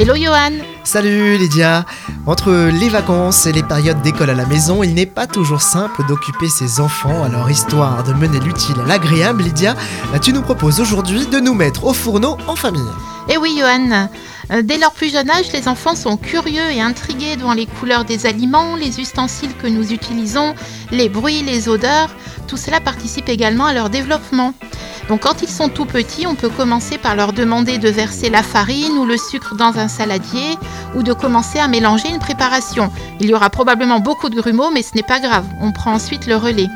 Hello Johan Salut Lydia Entre les vacances et les périodes d'école à la maison, il n'est pas toujours simple d'occuper ses enfants. Alors histoire de mener l'utile à l'agréable, Lydia, tu nous proposes aujourd'hui de nous mettre au fourneau en famille. Eh oui Johan euh, Dès leur plus jeune âge, les enfants sont curieux et intrigués devant les couleurs des aliments, les ustensiles que nous utilisons, les bruits, les odeurs. Tout cela participe également à leur développement. Donc quand ils sont tout petits, on peut commencer par leur demander de verser la farine ou le sucre dans un saladier ou de commencer à mélanger une préparation. Il y aura probablement beaucoup de grumeaux, mais ce n'est pas grave. On prend ensuite le relais.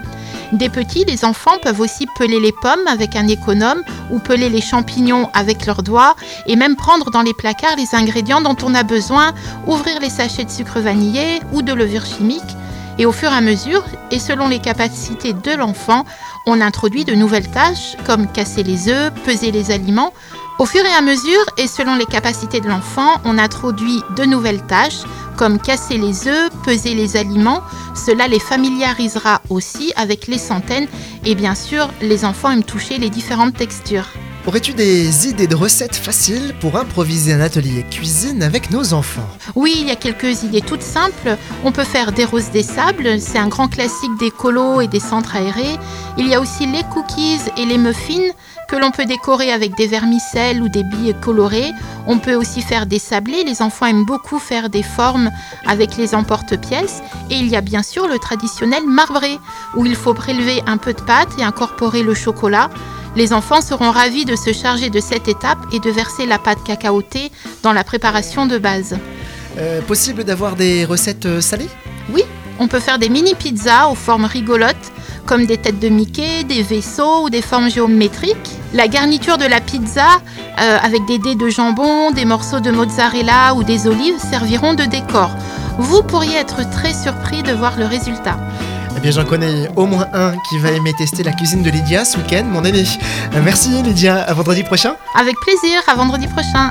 Des petits, les enfants peuvent aussi peler les pommes avec un économe ou peler les champignons avec leurs doigts et même prendre dans les placards les ingrédients dont on a besoin, ouvrir les sachets de sucre vanillé ou de levure chimique. Et au fur et à mesure, et selon les capacités de l'enfant, on introduit de nouvelles tâches comme casser les œufs, peser les aliments. Au fur et à mesure, et selon les capacités de l'enfant, on introduit de nouvelles tâches comme casser les œufs, peser les aliments. Cela les familiarisera aussi avec les centaines et bien sûr, les enfants aiment toucher les différentes textures. Aurais-tu des idées de recettes faciles pour improviser un atelier cuisine avec nos enfants? Oui, il y a quelques idées toutes simples. On peut faire des roses des sables, c'est un grand classique des colos et des centres aérés. Il y a aussi les cookies et les muffins que l'on peut décorer avec des vermicelles ou des billes colorées. On peut aussi faire des sablés. Les enfants aiment beaucoup faire des formes avec les emporte-pièces. Et il y a bien sûr le traditionnel marbré, où il faut prélever un peu de pâte et incorporer le chocolat. Les enfants seront ravis de se charger de cette étape et de verser la pâte cacaotée dans la préparation de base. Euh, possible d'avoir des recettes euh, salées? Oui, on peut faire des mini pizzas aux formes rigolotes, comme des têtes de Mickey, des vaisseaux ou des formes géométriques. La garniture de la pizza, euh, avec des dés de jambon, des morceaux de mozzarella ou des olives, serviront de décor. Vous pourriez être très surpris de voir le résultat. Eh bien, j'en connais au moins un qui va aimer tester la cuisine de Lydia ce week-end, mon aîné. Euh, merci Lydia, à vendredi prochain. Avec plaisir, à vendredi prochain.